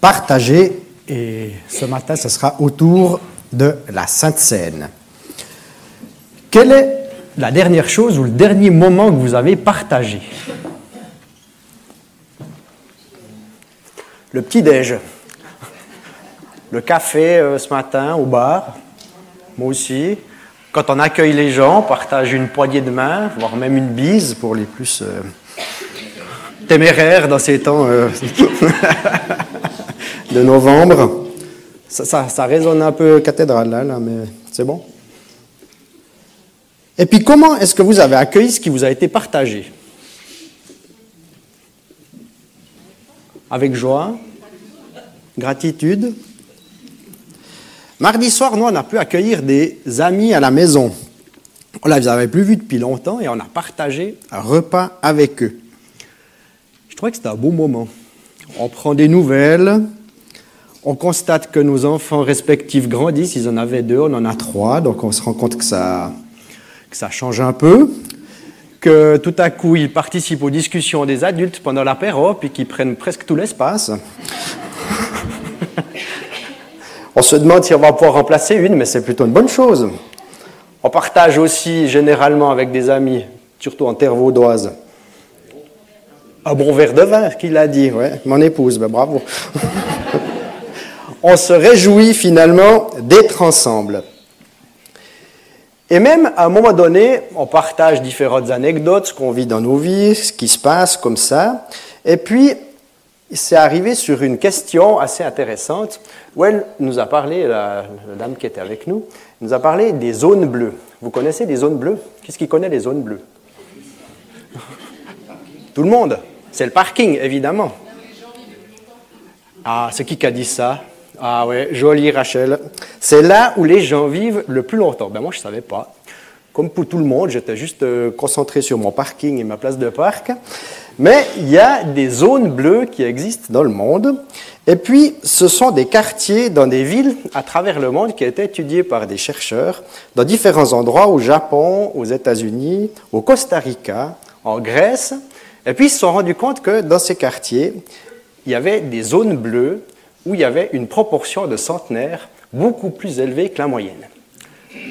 partager. Et ce matin, ce sera autour de la Sainte Seine. Quelle est la dernière chose ou le dernier moment que vous avez partagé? Le petit-déj. Le café euh, ce matin au bar. Moi aussi. Quand on accueille les gens, on partage une poignée de main, voire même une bise pour les plus euh, téméraires dans ces temps euh, de novembre. Ça, résonne un peu cathédrale là, mais c'est bon. Et puis comment est-ce que vous avez accueilli ce qui vous a été partagé? Avec joie, gratitude. Mardi soir, nous, on a pu accueillir des amis à la maison. On ne les avait plus vus depuis longtemps et on a partagé un repas avec eux. Je trouvais que c'était un beau moment. On prend des nouvelles, on constate que nos enfants respectifs grandissent, ils en avaient deux, on en a trois, donc on se rend compte que ça, change un peu, que tout à coup ils participent aux discussions des adultes pendant l'apéro, puis qu'ils prennent presque tout l'espace. on se demande si on va pouvoir remplacer une, mais c'est plutôt une bonne chose. On partage aussi généralement avec des amis, surtout en terre vaudoise, un bon verre de vin, qu'il a dit, ouais, mon épouse, ben bravo. on se réjouit finalement d'être ensemble. Et même à un moment donné, on partage différentes anecdotes, ce qu'on vit dans nos vies, ce qui se passe comme ça. Et puis, c'est arrivé sur une question assez intéressante où elle nous a parlé, la, dame qui était avec nous, nous a parlé des zones bleues. Vous connaissez les zones bleues? Qu'est-ce qui connaît les zones bleues? Tout le monde. C'est le parking, évidemment. Ah, c'est qui qui a dit ça? Ah ouais, joli Rachel. C'est là où les gens vivent le plus longtemps. Ben moi, je ne savais pas. Comme pour tout le monde, j'étais juste euh, concentré sur mon parking et ma place de parc. Mais il y a des zones bleues qui existent dans le monde. Et puis, ce sont des quartiers dans des villes à travers le monde qui ont été étudiés par des chercheurs dans différents endroits, au Japon, aux États-Unis, au Costa Rica, en Grèce. Et puis, ils se sont rendus compte que dans ces quartiers, il y avait des zones bleues où il y avait une proportion de centenaires beaucoup plus élevée que la moyenne.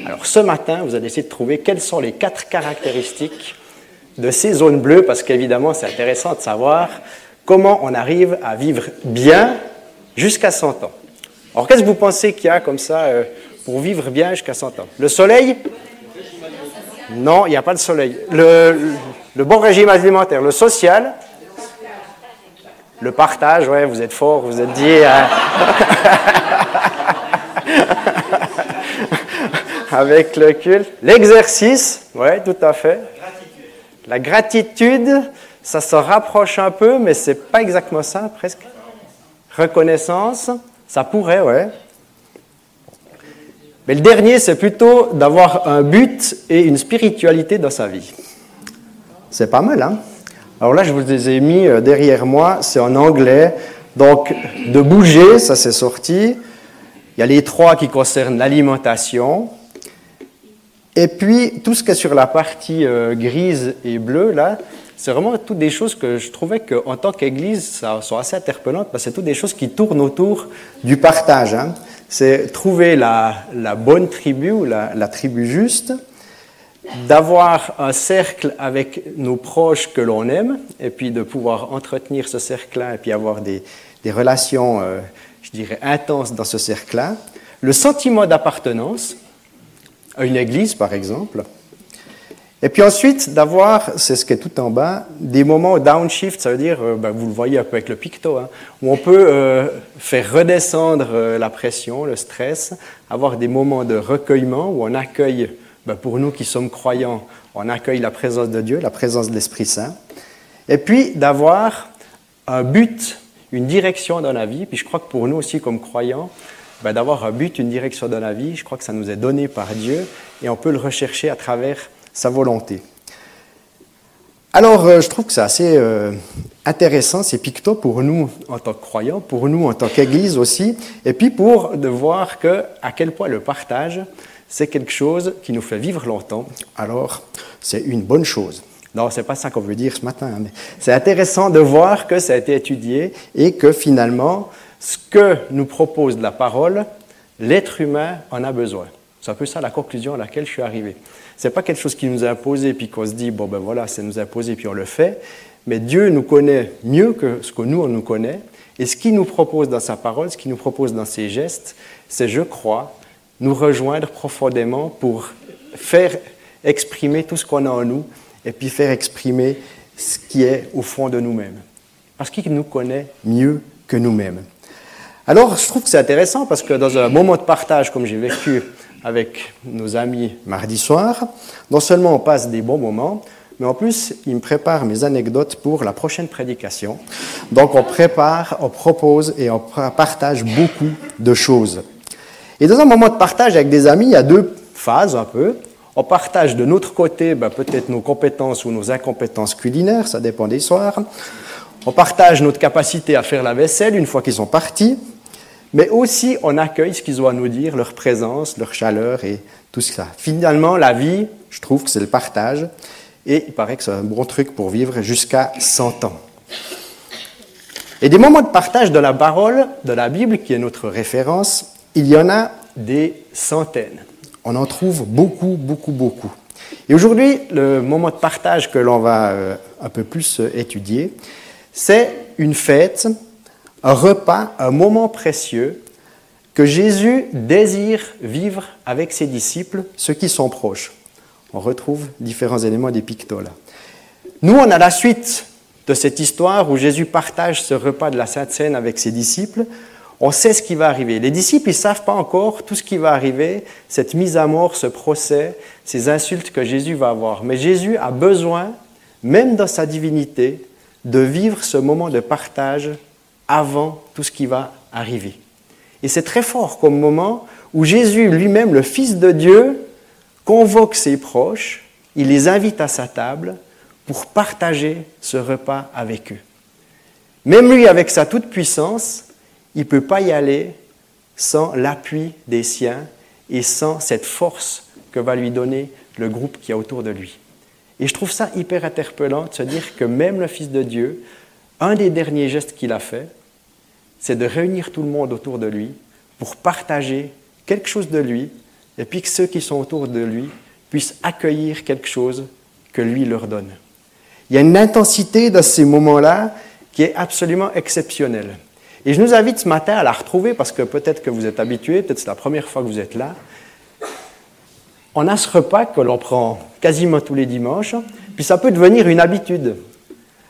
Alors ce matin, vous allez essayer de trouver quelles sont les quatre caractéristiques de ces zones bleues, parce qu'évidemment, c'est intéressant de savoir comment on arrive à vivre bien jusqu'à 100 ans. Alors qu'est-ce que vous pensez qu'il y a comme ça euh, pour vivre bien jusqu'à 100 ans? Le soleil? Non, il n'y a pas de soleil. Le, le bon régime alimentaire, le social? Le partage, ouais, vous êtes fort, vous êtes dit. Hein. Avec le culte. L'exercice, ouais, tout à fait. La gratitude, ça se rapproche un peu, mais c'est pas exactement ça, presque. Reconnaissance, ça pourrait, ouais. Mais le dernier, c'est plutôt d'avoir un but et une spiritualité dans sa vie. C'est pas mal, hein alors là, je vous les ai mis euh, derrière moi, c'est en anglais. Donc, de bouger, ça c'est sorti. Il y a les trois qui concernent l'alimentation. Et puis, tout ce qui est sur la partie euh, grise et bleue, là, c'est vraiment toutes des choses que je trouvais qu'en tant qu'Église, ça sont assez interpellantes, parce que c'est toutes des choses qui tournent autour du partage. Hein. C'est trouver la, bonne tribu ou la tribu juste, d'avoir un cercle avec nos proches que l'on aime, et puis de pouvoir entretenir ce cercle-là, et puis avoir des, relations, euh, je dirais, intenses dans ce cercle-là. Le sentiment d'appartenance à une église, par exemple. Et puis ensuite, d'avoir, c'est ce qui est tout en bas, des moments downshift, ça veut dire, euh, ben, vous le voyez un peu avec le picto, hein, où on peut euh, faire redescendre la pression, le stress, avoir des moments de recueillement où on accueille ben, pour nous qui sommes croyants, on accueille la présence de Dieu, la présence de l'Esprit Saint. Et puis d'avoir un but, une direction dans la vie. Puis je crois que pour nous aussi comme croyants, ben, d'avoir un but, une direction dans la vie, je crois que ça nous est donné par Dieu et on peut le rechercher à travers sa volonté. Alors, euh, je trouve que c'est assez euh, intéressant, ces pictos pour nous en tant que croyants, pour nous en tant qu'Église aussi, et puis pour de voir que, à quel point le partage, c'est quelque chose qui nous fait vivre longtemps, alors c'est une bonne chose. Non, c'est pas ça qu'on veut dire ce matin, mais c'est intéressant de voir que ça a été étudié et que finalement, ce que nous propose la parole, l'être humain en a besoin. C'est un peu ça la conclusion à laquelle je suis arrivé. Ce n'est pas quelque chose qui nous a imposé puis qu'on se dit, bon ben voilà, ça nous a imposé puis on le fait. Mais Dieu nous connaît mieux que ce que nous, on nous connaît. Et ce qu'il nous propose dans sa parole, ce qu'il nous propose dans ses gestes, c'est, je crois, nous rejoindre profondément pour faire exprimer tout ce qu'on a en nous et puis faire exprimer ce qui est au fond de nous-mêmes. Parce qu'il nous connaît mieux que nous-mêmes. Alors, je trouve que c'est intéressant parce que dans un moment de partage comme j'ai vécu avec nos amis mardi soir, non seulement on passe des bons moments, mais en plus, ils me préparent mes anecdotes pour la prochaine prédication. Donc, on prépare, on propose et on partage beaucoup de choses. Et dans un moment de partage avec des amis, il y a deux phases un peu. On partage de notre côté ben, peut-être nos compétences ou nos incompétences culinaires, ça dépend des soirs. On partage notre capacité à faire la vaisselle une fois qu'ils sont partis, mais aussi on accueille ce qu'ils ont à nous dire, leur présence, leur chaleur et tout ça. Finalement, la vie, je trouve que c'est le partage, et il paraît que c'est un bon truc pour vivre jusqu'à 100 ans. Et des moments de partage de la parole, de la Bible, qui est notre référence, il y en a des centaines. On en trouve beaucoup, beaucoup, beaucoup. Et aujourd'hui, le moment de partage que l'on va euh, un peu plus euh, étudier, c'est une fête, un repas, un moment précieux que Jésus désire vivre avec ses disciples, ceux qui sont proches. On retrouve différents éléments des pictos là. Nous, on a la suite de cette histoire où Jésus partage ce repas de la Sainte Seine avec ses disciples. On sait ce qui va arriver. Les disciples, ils ne savent pas encore tout ce qui va arriver, cette mise à mort, ce procès, ces insultes que Jésus va avoir. Mais Jésus a besoin, même dans sa divinité, de vivre ce moment de partage avant tout ce qui va arriver. Et c'est très fort comme moment où Jésus lui-même, le Fils de Dieu, convoque ses proches, il les invite à sa table pour partager ce repas avec eux. Même lui, avec sa toute-puissance, il ne peut pas y aller sans l'appui des siens et sans cette force que va lui donner le groupe qui est autour de lui. Et je trouve ça hyper interpellant de se dire que même le Fils de Dieu, un des derniers gestes qu'il a fait, c'est de réunir tout le monde autour de lui pour partager quelque chose de lui, et puis que ceux qui sont autour de lui puissent accueillir quelque chose que lui leur donne. Il y a une intensité dans ces moments-là qui est absolument exceptionnelle. Et je nous invite ce matin à la retrouver parce que peut-être que vous êtes habitués, peut-être c'est la première fois que vous êtes là. On a ce repas que l'on prend quasiment tous les dimanches, puis ça peut devenir une habitude.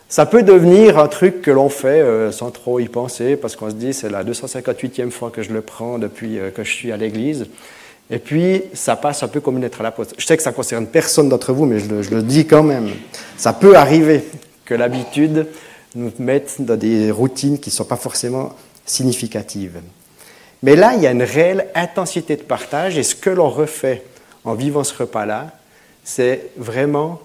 Ça peut devenir un truc que l'on fait euh, sans trop y penser, parce qu'on se dit c'est la 258e fois que je le prends depuis euh, que je suis à l'église. Et puis, ça passe un peu comme une lettre à la poste. Je sais que ça concerne personne d'entre vous, mais je le, je le, dis quand même. Ça peut arriver que l'habitude nous mette dans des routines qui ne sont pas forcément significatives. Mais là, il y a une réelle intensité de partage, et ce que l'on refait en vivant ce repas-là, c'est vraiment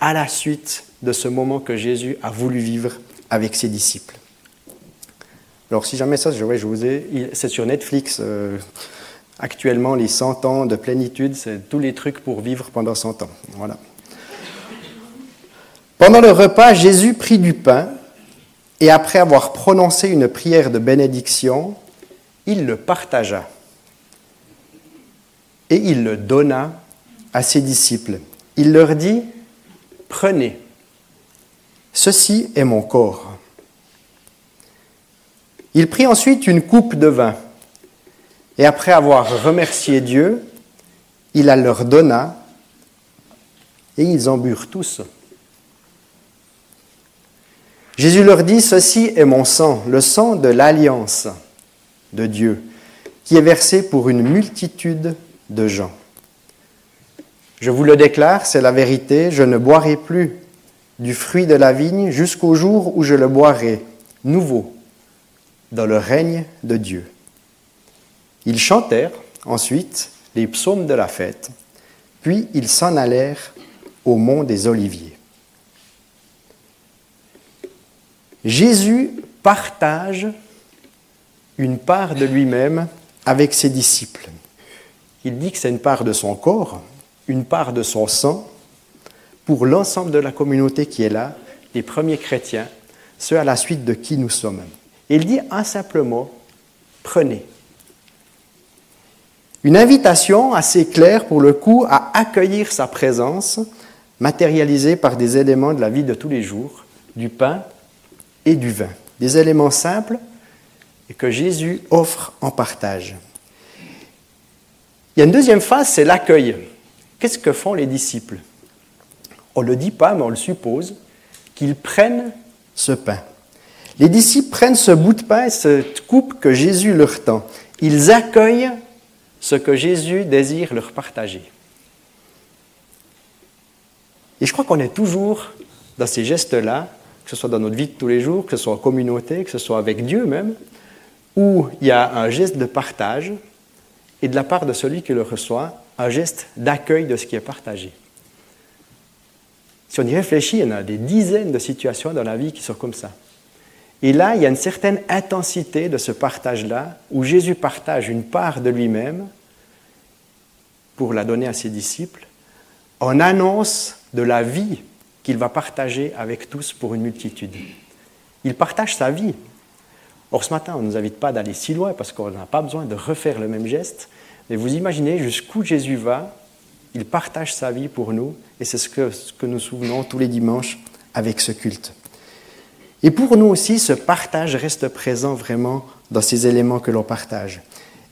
à la suite de ce moment que Jésus a voulu vivre avec ses disciples. Alors si jamais ça, je vous ai, c'est sur Netflix. Euh, actuellement, les 100 ans de plénitude, c'est tous les trucs pour vivre pendant 100 ans. Voilà. Pendant le repas, Jésus prit du pain et après avoir prononcé une prière de bénédiction, il le partagea et il le donna à ses disciples. Il leur dit, prenez, ceci est mon corps. Il prit ensuite une coupe de vin, et après avoir remercié Dieu, il la leur donna, et ils en burent tous. Jésus leur dit, Ceci est mon sang, le sang de l'alliance de Dieu, qui est versé pour une multitude de gens. Je vous le déclare, c'est la vérité, je ne boirai plus du fruit de la vigne jusqu'au jour où je le boirai, nouveau, dans le règne de Dieu. Ils chantèrent ensuite les psaumes de la fête, puis ils s'en allèrent au mont des Oliviers. Jésus partage une part de lui-même avec ses disciples. Il dit que c'est une part de son corps, une part de son sang, pour l'ensemble de la communauté qui est là, les premiers chrétiens, ceux à la suite de qui nous sommes. il dit un simple mot, prenez. Une invitation assez claire pour le coup à accueillir sa présence, matérialisée par des éléments de la vie de tous les jours, du pain et du vin. Des éléments simples et que Jésus offre en partage. Il y a une deuxième phase, c'est l'accueil. Qu'est-ce que font les disciples? On ne le dit pas, mais on le suppose, qu'ils prennent ce pain. Les disciples prennent ce bout de pain, cette coupe que Jésus leur tend. Ils accueillent ce que Jésus désire leur partager. Et je crois qu'on est toujours dans ces gestes-là, que ce soit dans notre vie de tous les jours, que ce soit en communauté, que ce soit avec Dieu même, où il y a un geste de partage et de la part de celui qui le reçoit, un geste d'accueil de ce qui est partagé. Si on y réfléchit, il y en a des dizaines de situations dans la vie qui sont comme ça. Et là, il y a une certaine intensité de ce partage-là, où Jésus partage une part de lui-même pour la donner à ses disciples, en annonce de la vie qu'il va partager avec tous pour une multitude. Il partage sa vie. Or, ce matin, on ne nous invite pas d'aller si loin parce qu'on n'a pas besoin de refaire le même geste, mais vous imaginez jusqu'où Jésus va, il partage sa vie pour nous, et c'est ce que, nous souvenons tous les dimanches avec ce culte. Et pour nous aussi, ce partage reste présent vraiment dans ces éléments que l'on partage.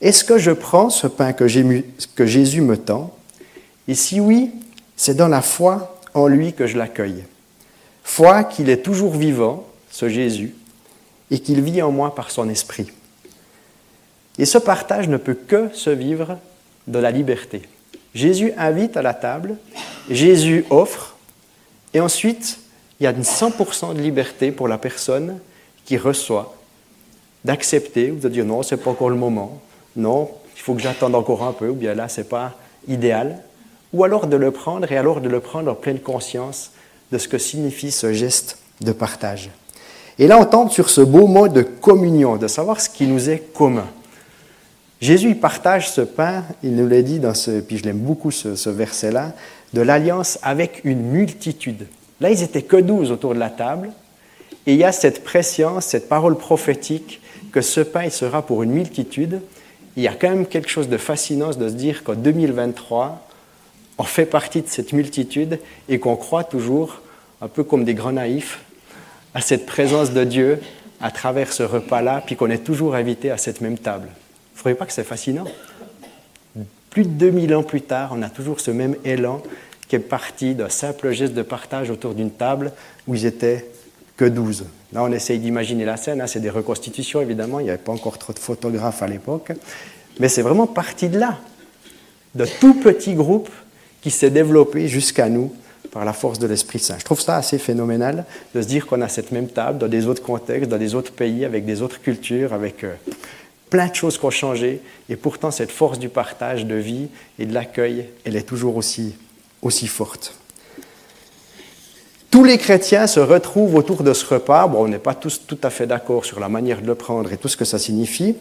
Est-ce que je prends ce pain que Jésus me tend? Et si oui, c'est dans la foi en lui que je l'accueille. Foi qu'il est toujours vivant, ce Jésus, et qu'il vit en moi par son esprit. Et ce partage ne peut que se vivre de la liberté. Jésus invite à la table, Jésus offre, et ensuite, il y a une 100% de liberté pour la personne qui reçoit, d'accepter ou de dire non, ce n'est pas encore le moment, non, il faut que j'attende encore un peu, ou bien là, ce n'est pas idéal, ou alors de le prendre et alors de le prendre en pleine conscience de ce que signifie ce geste de partage. Et là, on tombe sur ce beau mot de communion, de savoir ce qui nous est commun. Jésus partage ce pain, il nous l'a dit dans ce, puis je l'aime beaucoup ce, verset-là, de l'alliance avec une multitude. Là, ils étaient que douze autour de la table, et il y a cette préscience, cette parole prophétique que ce pain il sera pour une multitude. Il y a quand même quelque chose de fascinant de se dire qu'en 2023, on fait partie de cette multitude et qu'on croit toujours, un peu comme des grands naïfs, à cette présence de Dieu à travers ce repas-là, puis qu'on est toujours invité à cette même table. Vous ne trouvez pas que c'est fascinant? Plus de 2000 ans plus tard, on a toujours ce même élan qui est parti d'un simple geste de partage autour d'une table où ils étaient que 12. Là, on essaye d'imaginer la scène, hein. c'est des reconstitutions évidemment, il n'y avait pas encore trop de photographes à l'époque, mais c'est vraiment parti de là, de tout petit groupe qui s'est développé jusqu'à nous par la force de l'Esprit Saint. Je trouve ça assez phénoménal de se dire qu'on a cette même table dans des autres contextes, dans des autres pays, avec des autres cultures, avec euh, plein de choses qui ont changé, et pourtant cette force du partage de vie et de l'accueil, elle est toujours aussi aussi forte. Tous les chrétiens se retrouvent autour de ce repas. Bon, on n'est pas tous tout à fait d'accord sur la manière de le prendre et tout ce que ça signifie.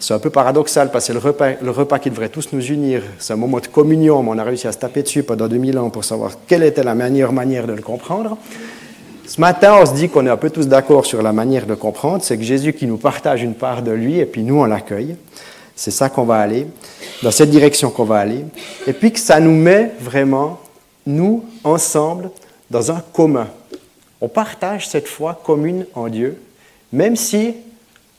C'est un peu paradoxal parce que le repas, le repas qui devrait tous nous unir, c'est un moment de communion, mais on a réussi à se taper dessus pendant 2000 ans pour savoir quelle était la meilleure manière de le comprendre. Ce matin, on se dit qu'on est un peu tous d'accord sur la manière de comprendre. C'est que Jésus qui nous partage une part de lui et puis nous, on l'accueille. C'est ça qu'on va aller, dans cette direction qu'on va aller. Et puis que ça nous met vraiment, nous, ensemble, dans un commun. On partage cette foi commune en Dieu, même si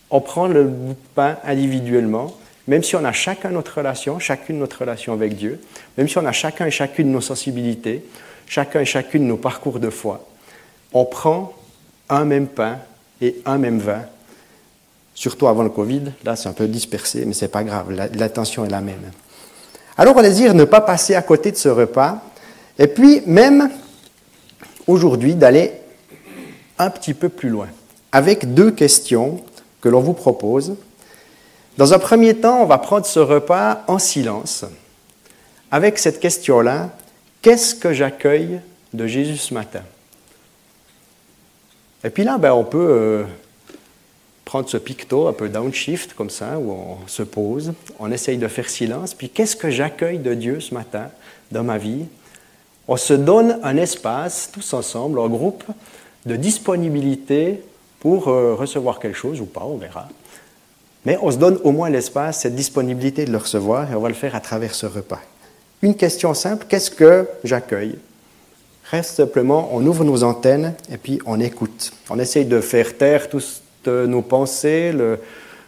on prend le pain individuellement, même si on a chacun notre relation, chacune notre relation avec Dieu, même si on a chacun et chacune nos sensibilités, chacun et chacune nos parcours de foi, on prend un même pain et un même vin surtout avant le Covid. Là, c'est un peu dispersé, mais ce n'est pas grave, l'attention est la même. Alors, on va dire ne pas passer à côté de ce repas, et puis même aujourd'hui d'aller un petit peu plus loin, avec deux questions que l'on vous propose. Dans un premier temps, on va prendre ce repas en silence, avec cette question-là, qu'est-ce que j'accueille de Jésus ce matin? Et puis là, ben, on peut... Euh, prendre ce picto un peu downshift comme ça, où on se pose, on essaye de faire silence, puis qu'est-ce que j'accueille de Dieu ce matin dans ma vie? On se donne un espace, tous ensemble, en groupe, de disponibilité pour euh, recevoir quelque chose ou pas, on verra. Mais on se donne au moins l'espace, cette disponibilité de le recevoir, et on va le faire à travers ce repas. Une question simple, qu'est-ce que j'accueille? Reste simplement, on ouvre nos antennes et puis on écoute. On essaye de faire taire toutes nos pensées, le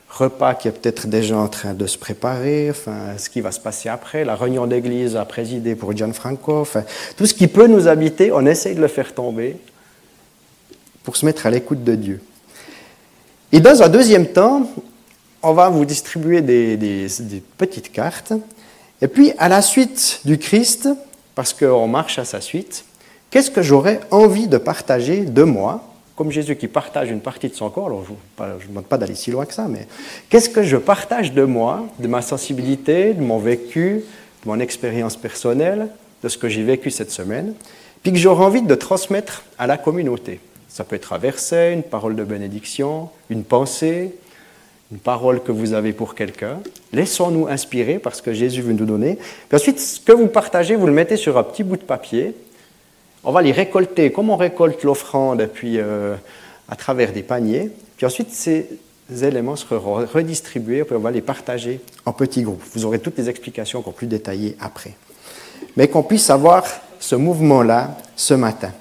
repas qui est peut-être déjà en train de se préparer, ce qui va se passer après, la réunion d'église à présider pour Gianfranco, enfin, tout ce qui peut nous habiter, on essaye de le faire tomber pour se mettre à l'écoute de Dieu. Et dans un deuxième temps, on va vous distribuer des petites cartes. Et puis, à la suite du Christ, parce qu'on marche à sa suite, qu'est-ce que j'aurais envie de partager de moi comme Jésus qui partage une partie de son corps, alors je ne demande pas d'aller si loin que ça, mais qu'est-ce que je partage de moi, de ma sensibilité, de mon vécu, de mon expérience personnelle, de ce que j'ai vécu cette semaine, puis que j'aurais envie de transmettre à la communauté? Ça peut être un verset, une parole de bénédiction, une pensée, une parole que vous avez pour quelqu'un. Laissons-nous inspirer par ce que Jésus veut nous donner. Ensuite, ce que vous partagez, vous le mettez sur un petit bout de papier on va les récolter comme on récolte l'offrande puis euh, à travers des paniers. Puis ensuite, ces éléments seront redistribués, puis on va les partager en petits groupes. Vous aurez toutes les explications encore plus détaillées après. Mais qu'on puisse avoir ce mouvement-là ce matin.